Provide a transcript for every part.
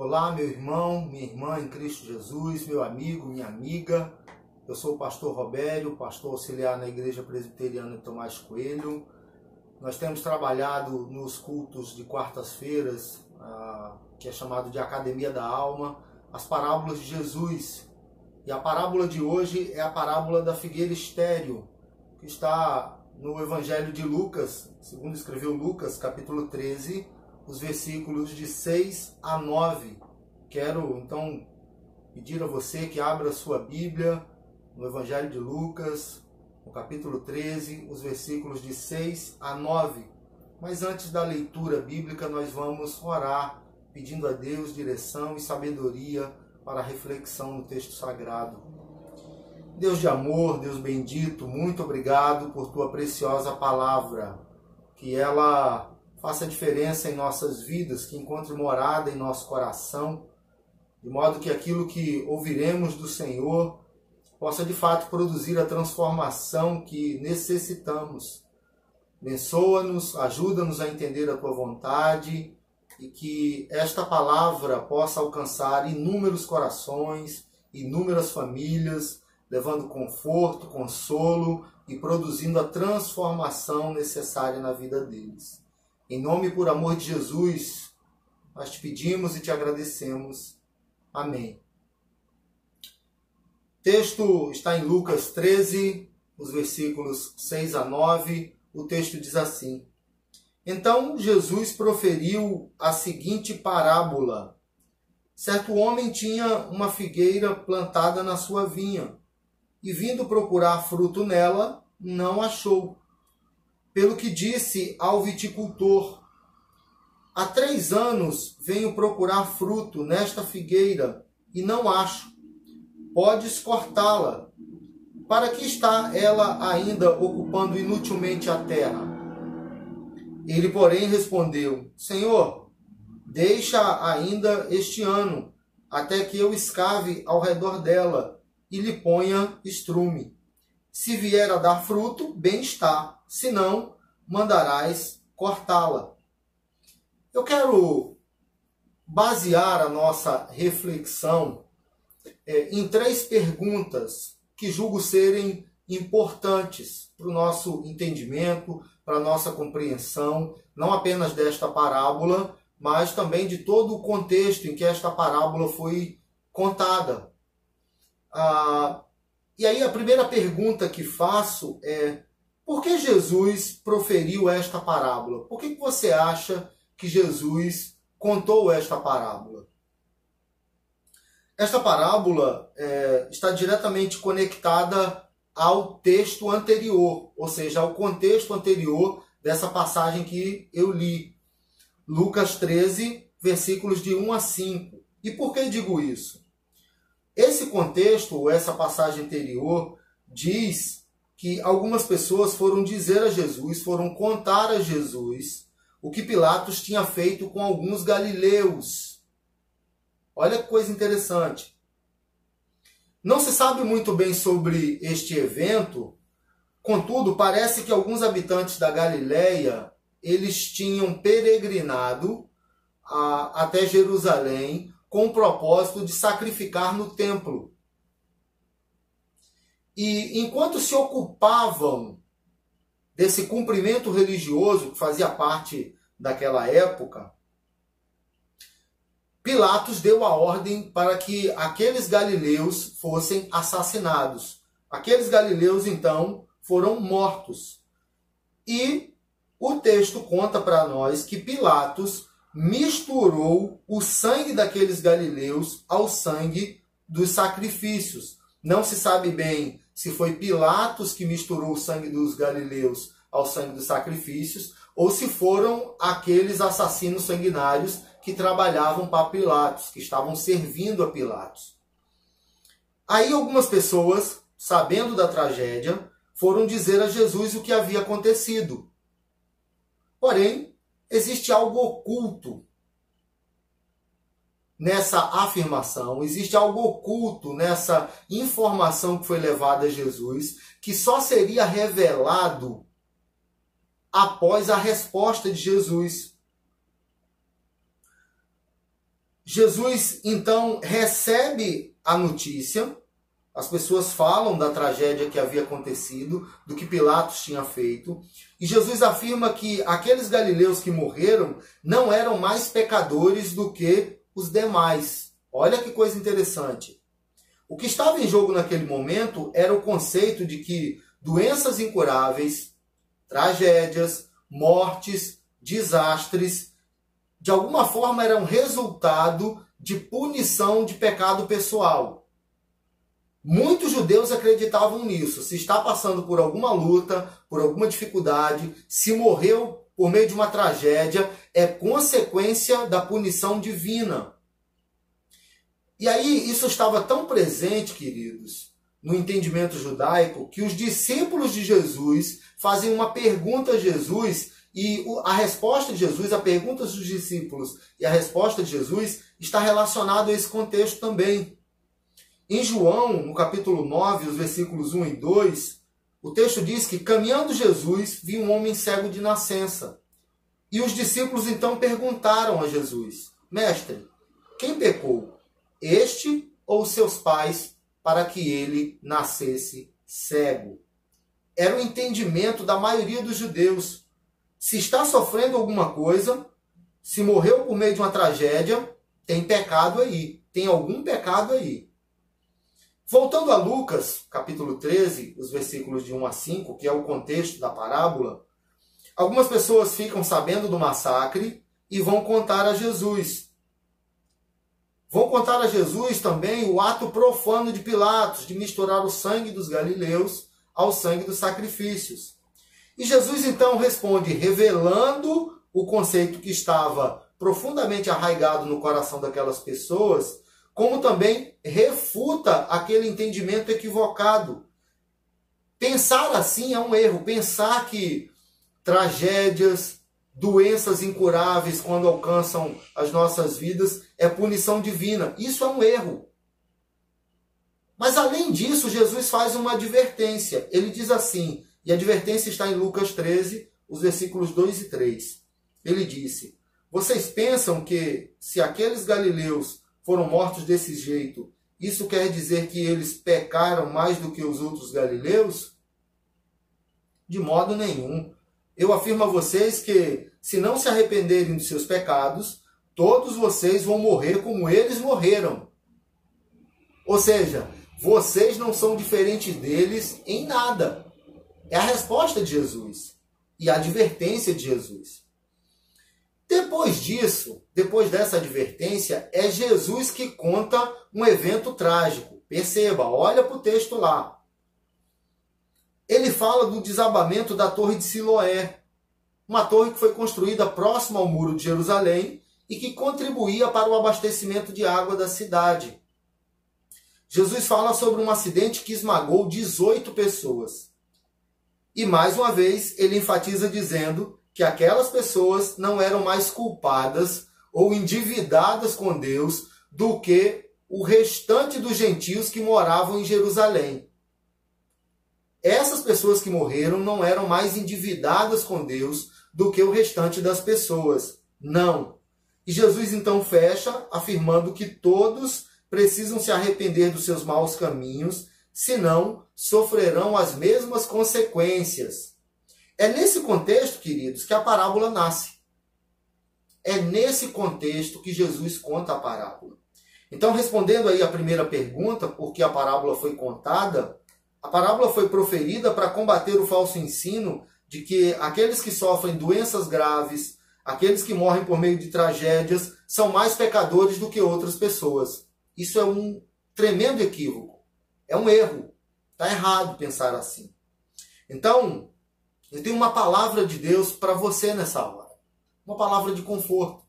Olá, meu irmão, minha irmã em Cristo Jesus, meu amigo, minha amiga. Eu sou o pastor Robério, pastor auxiliar na Igreja Presbiteriana Tomás Coelho. Nós temos trabalhado nos cultos de quartas-feiras, ah, que é chamado de Academia da Alma, as parábolas de Jesus. E a parábola de hoje é a parábola da figueira estéreo, que está no Evangelho de Lucas, segundo escreveu Lucas, capítulo 13, os versículos de 6 a 9. Quero então pedir a você que abra sua Bíblia no Evangelho de Lucas, no capítulo 13, os versículos de 6 a 9. Mas antes da leitura bíblica, nós vamos orar, pedindo a Deus direção e sabedoria para a reflexão no texto sagrado. Deus de amor, Deus bendito, muito obrigado por tua preciosa palavra, que ela faça diferença em nossas vidas, que encontre morada em nosso coração, de modo que aquilo que ouviremos do Senhor possa de fato produzir a transformação que necessitamos. Abençoa-nos, ajuda-nos a entender a tua vontade e que esta palavra possa alcançar inúmeros corações, inúmeras famílias, levando conforto, consolo e produzindo a transformação necessária na vida deles. Em nome e por amor de Jesus, nós te pedimos e te agradecemos. Amém. O texto está em Lucas 13, os versículos 6 a 9. O texto diz assim: Então Jesus proferiu a seguinte parábola. Certo homem tinha uma figueira plantada na sua vinha, e vindo procurar fruto nela, não achou pelo que disse ao viticultor: Há três anos venho procurar fruto nesta figueira e não acho. Podes cortá-la. Para que está ela ainda ocupando inutilmente a terra? Ele, porém, respondeu: Senhor, deixa ainda este ano, até que eu escave ao redor dela e lhe ponha estrume. Se vier a dar fruto, bem está senão mandarás cortá-la. Eu quero basear a nossa reflexão é, em três perguntas que julgo serem importantes para o nosso entendimento, para a nossa compreensão, não apenas desta parábola, mas também de todo o contexto em que esta parábola foi contada. Ah, e aí a primeira pergunta que faço é: por que Jesus proferiu esta parábola? Por que você acha que Jesus contou esta parábola? Esta parábola é, está diretamente conectada ao texto anterior, ou seja, ao contexto anterior dessa passagem que eu li. Lucas 13, versículos de 1 a 5. E por que digo isso? Esse contexto, essa passagem anterior, diz que algumas pessoas foram dizer a Jesus, foram contar a Jesus o que Pilatos tinha feito com alguns galileus. Olha que coisa interessante. Não se sabe muito bem sobre este evento, contudo, parece que alguns habitantes da Galileia, eles tinham peregrinado a, até Jerusalém com o propósito de sacrificar no templo. E enquanto se ocupavam desse cumprimento religioso que fazia parte daquela época, Pilatos deu a ordem para que aqueles galileus fossem assassinados. Aqueles galileus, então, foram mortos. E o texto conta para nós que Pilatos misturou o sangue daqueles galileus ao sangue dos sacrifícios. Não se sabe bem se foi Pilatos que misturou o sangue dos galileus ao sangue dos sacrifícios, ou se foram aqueles assassinos sanguinários que trabalhavam para Pilatos, que estavam servindo a Pilatos. Aí algumas pessoas, sabendo da tragédia, foram dizer a Jesus o que havia acontecido. Porém, existe algo oculto nessa afirmação, existe algo oculto nessa informação que foi levada a Jesus, que só seria revelado após a resposta de Jesus. Jesus então recebe a notícia, as pessoas falam da tragédia que havia acontecido, do que Pilatos tinha feito, e Jesus afirma que aqueles galileus que morreram não eram mais pecadores do que os demais. Olha que coisa interessante. O que estava em jogo naquele momento era o conceito de que doenças incuráveis, tragédias, mortes, desastres de alguma forma era um resultado de punição de pecado pessoal. Muitos judeus acreditavam nisso. Se está passando por alguma luta, por alguma dificuldade, se morreu por meio de uma tragédia, é consequência da punição divina. E aí isso estava tão presente, queridos, no entendimento judaico, que os discípulos de Jesus fazem uma pergunta a Jesus e a resposta de Jesus, a pergunta dos discípulos e a resposta de Jesus está relacionado a esse contexto também. Em João, no capítulo 9, os versículos 1 e 2, o texto diz que caminhando Jesus viu um homem cego de nascença. E os discípulos então perguntaram a Jesus: Mestre, quem pecou? Este ou seus pais para que ele nascesse cego? Era o entendimento da maioria dos judeus se está sofrendo alguma coisa, se morreu por meio de uma tragédia, tem pecado aí. Tem algum pecado aí. Voltando a Lucas, capítulo 13, os versículos de 1 a 5, que é o contexto da parábola, algumas pessoas ficam sabendo do massacre e vão contar a Jesus. Vão contar a Jesus também o ato profano de Pilatos de misturar o sangue dos galileus ao sangue dos sacrifícios. E Jesus então responde, revelando o conceito que estava profundamente arraigado no coração daquelas pessoas, como também refuta aquele entendimento equivocado. Pensar assim é um erro. Pensar que tragédias, doenças incuráveis, quando alcançam as nossas vidas, é punição divina. Isso é um erro. Mas além disso, Jesus faz uma advertência. Ele diz assim: e a advertência está em Lucas 13, os versículos 2 e 3. Ele disse: Vocês pensam que se aqueles galileus foram mortos desse jeito, isso quer dizer que eles pecaram mais do que os outros galileus? De modo nenhum. Eu afirmo a vocês que, se não se arrependerem dos seus pecados, todos vocês vão morrer como eles morreram. Ou seja, vocês não são diferentes deles em nada. É a resposta de Jesus e a advertência de Jesus. Depois disso, depois dessa advertência, é Jesus que conta um evento trágico. Perceba, olha para o texto lá. Ele fala do desabamento da torre de Siloé, uma torre que foi construída próxima ao muro de Jerusalém e que contribuía para o abastecimento de água da cidade. Jesus fala sobre um acidente que esmagou 18 pessoas. E mais uma vez ele enfatiza dizendo que aquelas pessoas não eram mais culpadas ou endividadas com Deus do que o restante dos gentios que moravam em Jerusalém. Essas pessoas que morreram não eram mais endividadas com Deus do que o restante das pessoas. Não. E Jesus então fecha afirmando que todos precisam se arrepender dos seus maus caminhos senão sofrerão as mesmas consequências. É nesse contexto, queridos, que a parábola nasce. É nesse contexto que Jesus conta a parábola. Então, respondendo aí a primeira pergunta, por que a parábola foi contada, a parábola foi proferida para combater o falso ensino de que aqueles que sofrem doenças graves, aqueles que morrem por meio de tragédias, são mais pecadores do que outras pessoas. Isso é um tremendo equívoco. É um erro. Está errado pensar assim. Então, eu tenho uma palavra de Deus para você nessa hora. Uma palavra de conforto.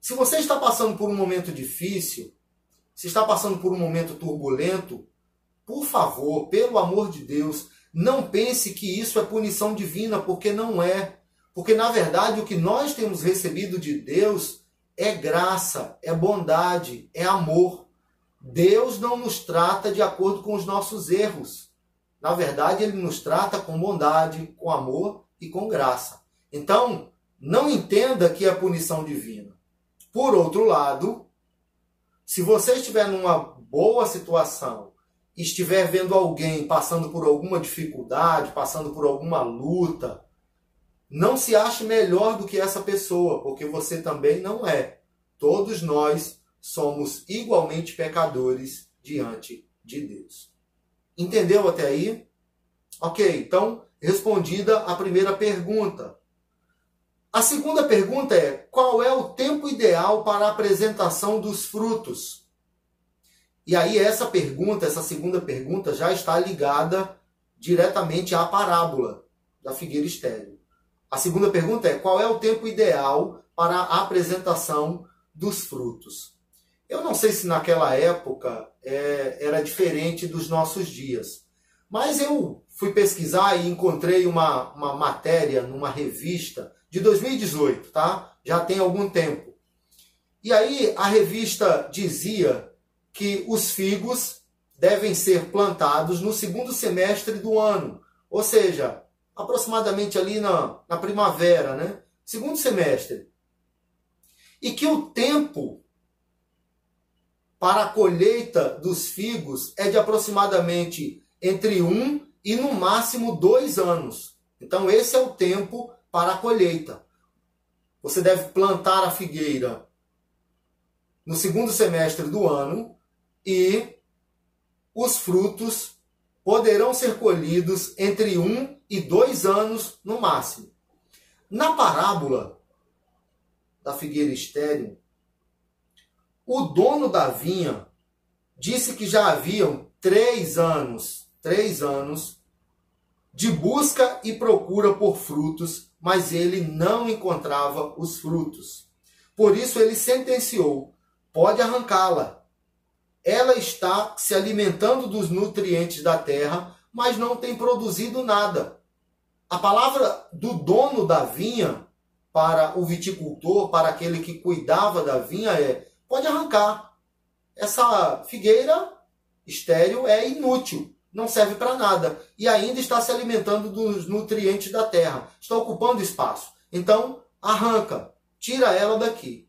Se você está passando por um momento difícil, se está passando por um momento turbulento, por favor, pelo amor de Deus, não pense que isso é punição divina, porque não é. Porque na verdade o que nós temos recebido de Deus é graça, é bondade, é amor. Deus não nos trata de acordo com os nossos erros. Na verdade, ele nos trata com bondade, com amor e com graça. Então, não entenda que é punição divina. Por outro lado, Se você estiver numa boa situação, estiver vendo alguém passando por alguma dificuldade, passando por alguma luta, não se ache melhor do que essa pessoa, porque você também não é. Todos nós somos igualmente pecadores diante de Deus. Entendeu até aí? Ok, então respondida a primeira pergunta. A segunda pergunta é: qual é o tempo ideal para a apresentação dos frutos? E aí, essa pergunta, essa segunda pergunta, já está ligada diretamente à parábola da figueira estéril. A segunda pergunta é: qual é o tempo ideal para a apresentação dos frutos? Eu não sei se naquela época é, era diferente dos nossos dias, mas eu fui pesquisar e encontrei uma, uma matéria numa revista de 2018, tá? Já tem algum tempo. E aí a revista dizia que os figos devem ser plantados no segundo semestre do ano, ou seja, aproximadamente ali na, na primavera, né? Segundo semestre. E que o tempo para a colheita dos figos é de aproximadamente entre um e no máximo dois anos. Então, esse é o tempo para a colheita. Você deve plantar a figueira no segundo semestre do ano e os frutos poderão ser colhidos entre um e dois anos no máximo. Na parábola da figueira estéril, o dono da vinha disse que já haviam três anos, três anos de busca e procura por frutos, mas ele não encontrava os frutos. Por isso ele sentenciou: pode arrancá-la. Ela está se alimentando dos nutrientes da terra, mas não tem produzido nada. A palavra do dono da vinha para o viticultor, para aquele que cuidava da vinha, é: pode arrancar. Essa figueira estéril é inútil, não serve para nada e ainda está se alimentando dos nutrientes da terra, está ocupando espaço. Então, arranca, tira ela daqui.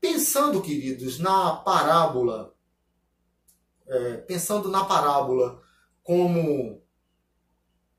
Pensando, queridos, na parábola, é, pensando na parábola como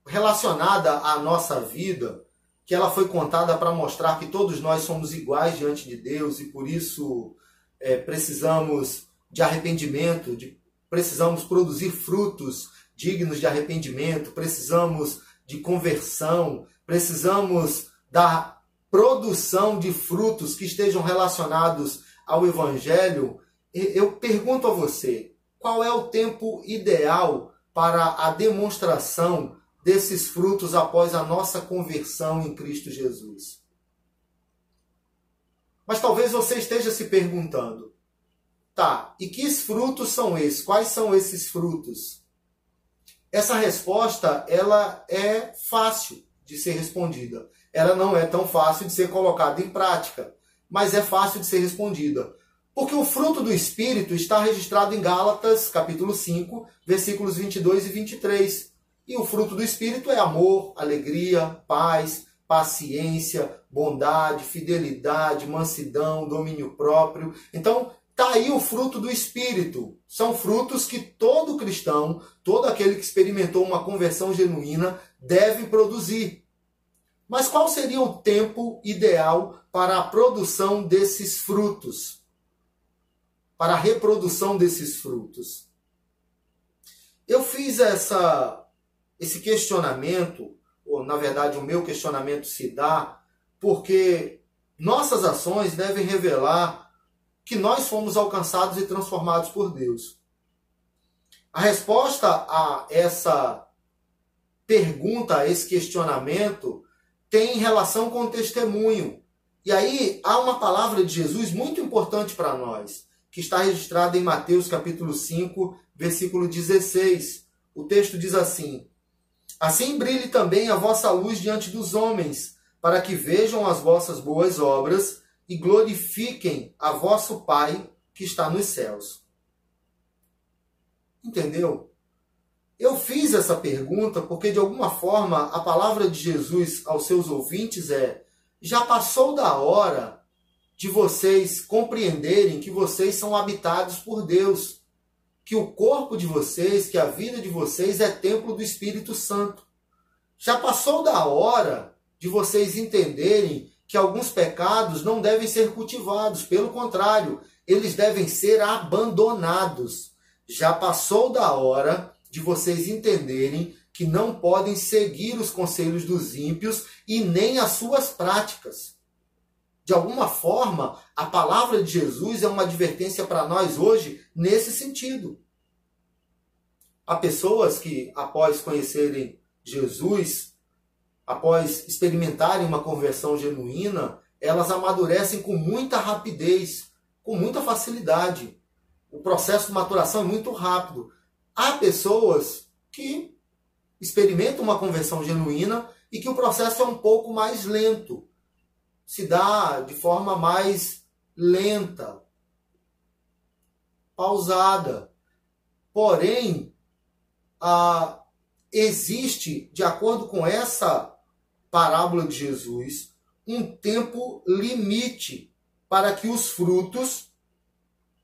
relacionada à nossa vida, que ela foi contada para mostrar que todos nós somos iguais diante de Deus e por isso é, precisamos de arrependimento, de, precisamos produzir frutos dignos de arrependimento, precisamos de conversão, precisamos da produção de frutos que estejam relacionados ao Evangelho. Eu pergunto a você, qual é o tempo ideal para a demonstração desses frutos após a nossa conversão em Cristo Jesus. Mas talvez você esteja se perguntando: tá, e que frutos são esses? Quais são esses frutos? Essa resposta ela é fácil de ser respondida. Ela não é tão fácil de ser colocada em prática, mas é fácil de ser respondida. Porque o fruto do Espírito está registrado em Gálatas, capítulo 5, versículos 22 e 23. E o fruto do Espírito é amor, alegria, paz, paciência, bondade, fidelidade, mansidão, domínio próprio. Então, tá aí o fruto do Espírito. São frutos que todo cristão, todo aquele que experimentou uma conversão genuína, deve produzir. Mas qual seria o tempo ideal para a produção desses frutos? Para a reprodução desses frutos? Eu fiz essa esse questionamento, ou na verdade o meu questionamento se dá porque nossas ações devem revelar que nós fomos alcançados e transformados por Deus. A resposta a essa pergunta, a esse questionamento, tem relação com o testemunho. E aí há uma palavra de Jesus muito importante para nós, que está registrada em Mateus capítulo 5, versículo 16. O texto diz assim: Assim brilhe também a vossa luz diante dos homens, para que vejam as vossas boas obras e glorifiquem a vosso Pai que está nos céus. Entendeu? Eu fiz essa pergunta porque, de alguma forma, a palavra de Jesus aos seus ouvintes é: já passou da hora de vocês compreenderem que vocês são habitados por Deus, que o corpo de vocês, que a vida de vocês é templo do Espírito Santo. Já passou da hora de vocês entenderem que alguns pecados não devem ser cultivados, pelo contrário, eles devem ser abandonados. Já passou da hora de vocês entenderem que não podem seguir os conselhos dos ímpios e nem as suas práticas. De alguma forma, a palavra de Jesus é uma advertência para nós hoje nesse sentido. Há pessoas que, após conhecerem Jesus, após experimentarem uma conversão genuína, elas amadurecem com muita rapidez, com muita facilidade. O processo de maturação é muito rápido. Há pessoas que experimentam uma conversão genuína e que o processo é um pouco mais lento. Se dá de forma mais lenta, pausada. Porém, a, existe, de acordo com essa parábola de Jesus, um tempo limite para que os frutos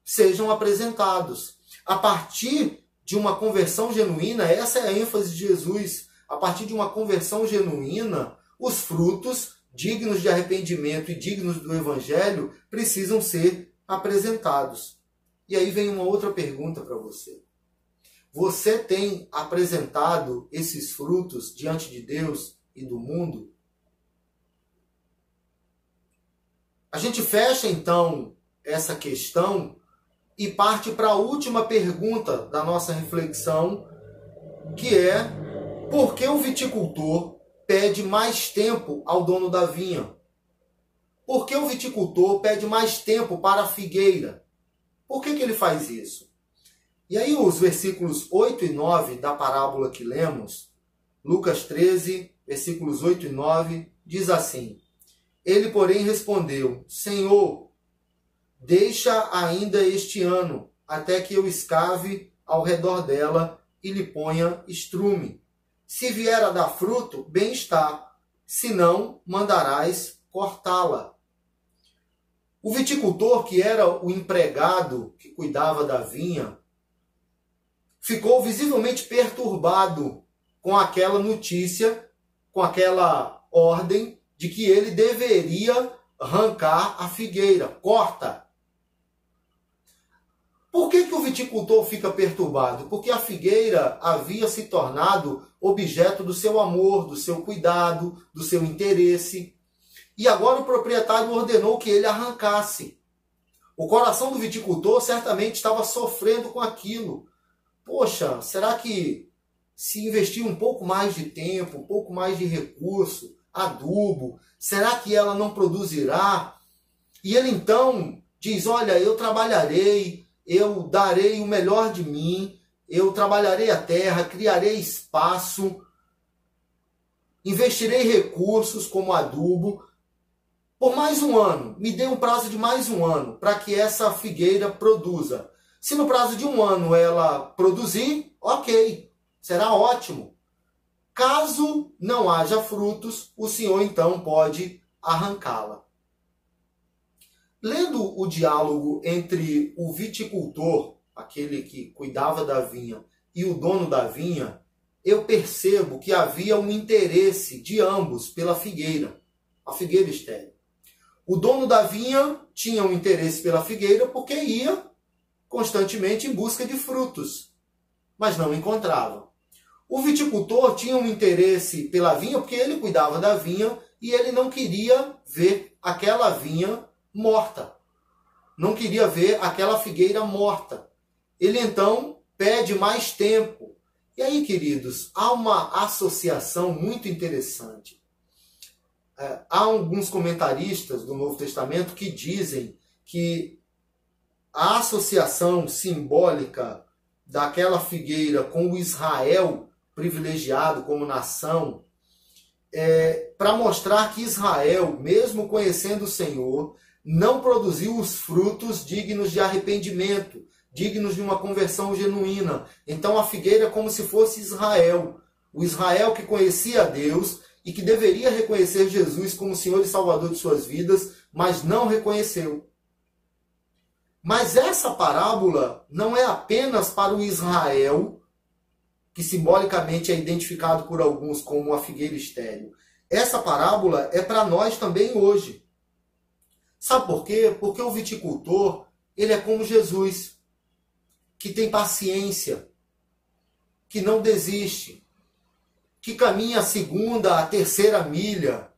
sejam apresentados. A partir de uma conversão genuína, essa é a ênfase de Jesus. A partir de uma conversão genuína, os frutos dignos de arrependimento e dignos do evangelho precisam ser apresentados. E aí vem uma outra pergunta para você. Você tem apresentado esses frutos diante de Deus e do mundo? A gente fecha então essa questão e parte para a última pergunta da nossa reflexão, que é: por que o viticultor pede mais tempo ao dono da vinha? Por que o viticultor pede mais tempo para a figueira? Por que, que ele faz isso? E aí, os versículos 8 e 9 da parábola que lemos, Lucas 13, versículos 8 e 9, diz assim: Ele, porém, respondeu: Senhor, deixa ainda este ano, até que eu escave ao redor dela e lhe ponha estrume. Se vier a dar fruto, bem está, se não, mandarás cortá-la. O viticultor, que era o empregado que cuidava da vinha, ficou visivelmente perturbado com aquela notícia, com aquela ordem de que ele deveria arrancar a figueira. Corta! Por que, que o viticultor fica perturbado? Porque a figueira havia se tornado objeto do seu amor, do seu cuidado, do seu interesse. E agora o proprietário ordenou que ele arrancasse. O coração do viticultor certamente estava sofrendo com aquilo poxa, será que se investir um pouco mais de tempo, um pouco mais de recurso, adubo, será que ela não produzirá? E ele então diz: Olha, eu trabalharei, eu darei o melhor de mim, eu trabalharei a terra, criarei espaço, investirei recursos como adubo. Por mais um ano, me dê um prazo de mais um ano para que essa figueira produza. Se no prazo de um ano ela produzir, ok, será ótimo. Caso não haja frutos, o senhor então pode arrancá-la. Lendo o diálogo entre o viticultor, aquele que cuidava da vinha, e o dono da vinha, eu percebo que havia um interesse de ambos pela figueira, a figueira estéreo. O dono da vinha tinha um interesse pela figueira porque ia constantemente em busca de frutos, mas não encontrava. O viticultor tinha um interesse pela vinha porque ele cuidava da vinha e ele não queria ver aquela vinha morta. Não queria ver aquela figueira morta. Ele então pede mais tempo. E aí, queridos, há uma associação muito interessante. É, há alguns comentaristas do Novo Testamento que dizem que a associação simbólica daquela figueira com o Israel privilegiado como nação, é, para mostrar que Israel, mesmo conhecendo o Senhor, não produziu os frutos dignos de arrependimento, dignos de uma conversão genuína. Então a figueira é como se fosse Israel, o Israel que conhecia Deus e que deveria reconhecer Jesus como Senhor e Salvador de suas vidas, mas não reconheceu. Mas essa parábola não é apenas para o Israel, que simbolicamente é identificado por alguns como a figueira estéril. Essa parábola é para nós também hoje. Sabe por quê? Porque o viticultor, ele é como Jesus, que tem paciência, que não desiste, que caminha a segunda, a terceira milha,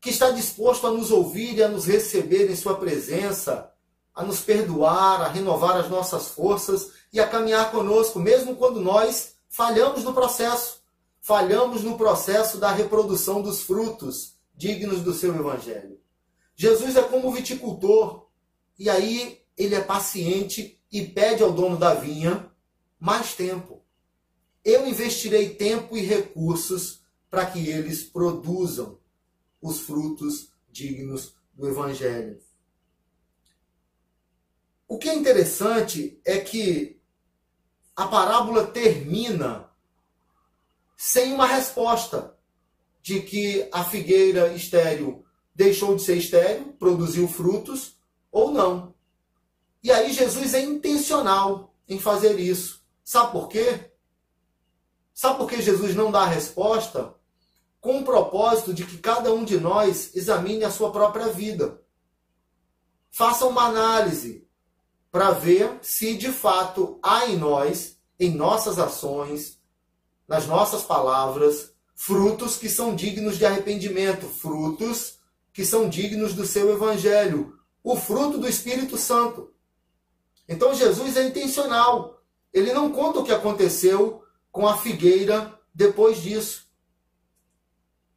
que está disposto a nos ouvir e a nos receber em Sua presença, a nos perdoar, a renovar as nossas forças e a caminhar conosco, mesmo quando nós falhamos no processo. Falhamos no processo da reprodução dos frutos dignos do seu Evangelho. Jesus é como o viticultor, e aí ele é paciente e pede ao dono da vinha mais tempo. Eu investirei tempo e recursos para que eles produzam os frutos dignos do Evangelho. O que é interessante é que a parábola termina sem uma resposta de que a figueira estéril deixou de ser estéril, produziu frutos ou não. E aí Jesus é intencional em fazer isso. Sabe por quê? Sabe por que Jesus não dá a resposta? com o propósito de que cada um de nós examine a sua própria vida. Faça uma análise para ver se de fato há em nós, em nossas ações, nas nossas palavras, frutos que são dignos de arrependimento, frutos que são dignos do seu evangelho, o fruto do Espírito Santo. Então Jesus é intencional. Ele não conta o que aconteceu com a figueira depois disso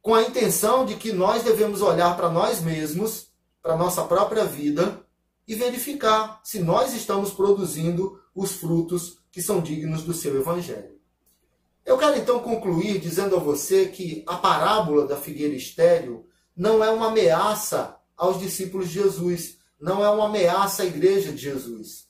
com a intenção de que nós devemos olhar para nós mesmos, para nossa própria vida e verificar se nós estamos produzindo os frutos que são dignos do seu evangelho. Eu quero então concluir dizendo a você que a parábola da figueira estéril não é uma ameaça aos discípulos de Jesus, não é uma ameaça à igreja de Jesus.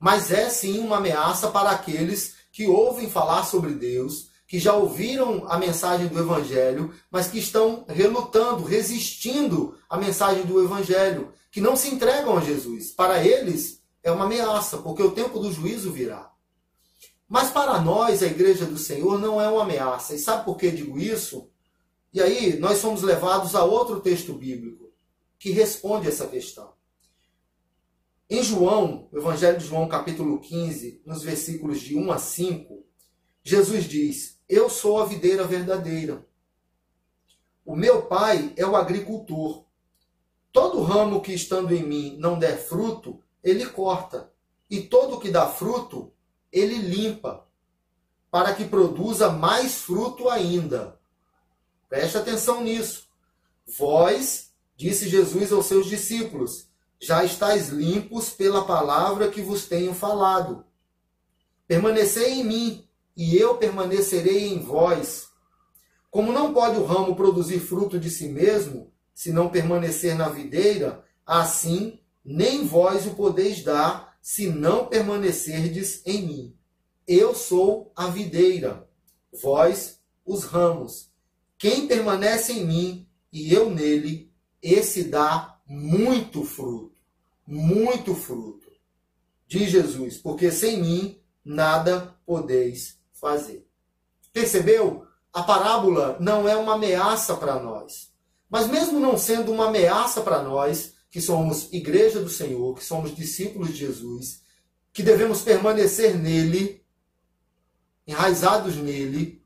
Mas é sim uma ameaça para aqueles que ouvem falar sobre Deus, que já ouviram a mensagem do Evangelho, mas que estão relutando, resistindo à mensagem do Evangelho, que não se entregam a Jesus. Para eles é uma ameaça, porque o tempo do juízo virá. Mas para nós, a igreja do Senhor, não é uma ameaça. E sabe por que digo isso? E aí nós somos levados a outro texto bíblico que responde essa questão. Em João, o Evangelho de João, capítulo 15, nos versículos de 1 a 5, Jesus diz: eu sou a videira verdadeira. O meu pai é o agricultor. Todo ramo que estando em mim não der fruto, ele corta. E todo que dá fruto, ele limpa, para que produza mais fruto ainda. Preste atenção nisso. Vós, disse Jesus aos seus discípulos, já estáis limpos pela palavra que vos tenho falado. Permanecei em mim e eu permanecerei em vós. Como não pode o ramo produzir fruto de si mesmo, se não permanecer na videira, assim nem vós o podeis dar, se não permanecerdes em mim. Eu sou a videira, vós os ramos. Quem permanece em mim e eu nele, esse dá muito fruto, muito fruto. Diz Jesus, porque sem mim nada podeis fazer. Percebeu? A parábola não é uma ameaça para nós. Mas mesmo não sendo uma ameaça para nós, que somos igreja do Senhor, que somos discípulos de Jesus, que devemos permanecer nele, enraizados nele,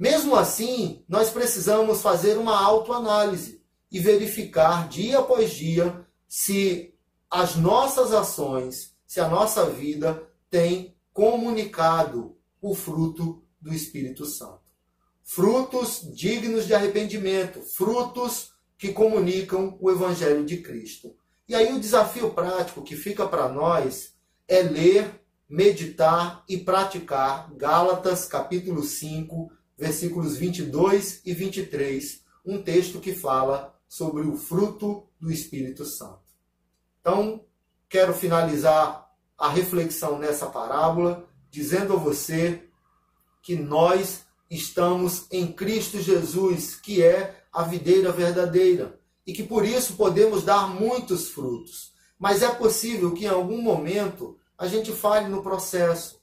mesmo assim, nós precisamos fazer uma autoanálise e verificar dia após dia se as nossas ações, se a nossa vida tem comunicado o fruto do Espírito Santo. Frutos dignos de arrependimento, frutos que comunicam o Evangelho de Cristo. E aí o desafio prático que fica para nós é ler, meditar e praticar Gálatas capítulo 5, versículos 22 e 23, um texto que fala sobre o fruto do Espírito Santo. Então, quero finalizar a reflexão nessa parábola dizendo a você que nós estamos em Cristo Jesus, que é a videira verdadeira e que por isso podemos dar muitos frutos. Mas é possível que em algum momento a gente falhe no processo.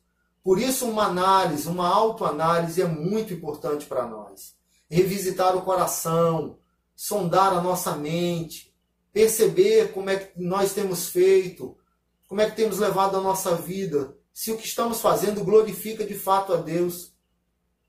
Por isso, uma análise, uma autoanálise é muito importante para nós. Revisitar o coração, sondar a nossa mente, perceber como é que nós temos feito, como é que temos levado a nossa vida, se o que estamos fazendo glorifica de fato a Deus.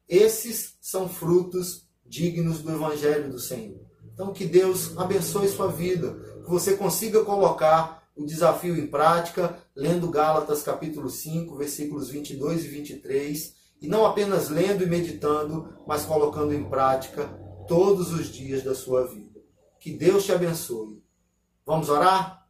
Esses são frutos dignos do Evangelho do Senhor. Então, que Deus abençoe sua vida, que você consiga colocar o desafio em prática, lendo Gálatas capítulo 5, versículos 22 e 23, e não apenas lendo e meditando, mas colocando em prática todos os dias da sua vida. Que Deus te abençoe. Vamos orar?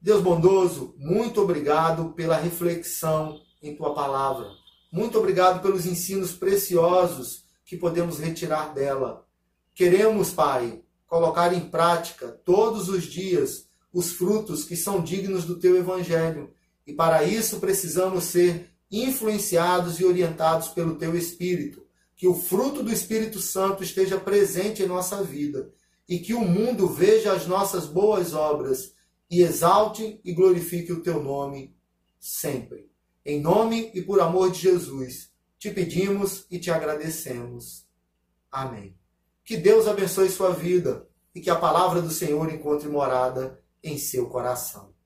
Deus bondoso, muito obrigado pela reflexão em tua palavra. Muito obrigado pelos ensinos preciosos que podemos retirar dela. Queremos, Pai, colocar em prática todos os dias os frutos que são dignos do teu evangelho. E para isso precisamos ser influenciados e orientados pelo teu espírito. Que o fruto do Espírito Santo esteja presente em nossa vida e que o mundo veja as nossas boas obras e exalte e glorifique o teu nome sempre. Em nome e por amor de Jesus, te pedimos e te agradecemos. Amém. Que Deus abençoe sua vida e que a palavra do Senhor encontre morada em seu coração.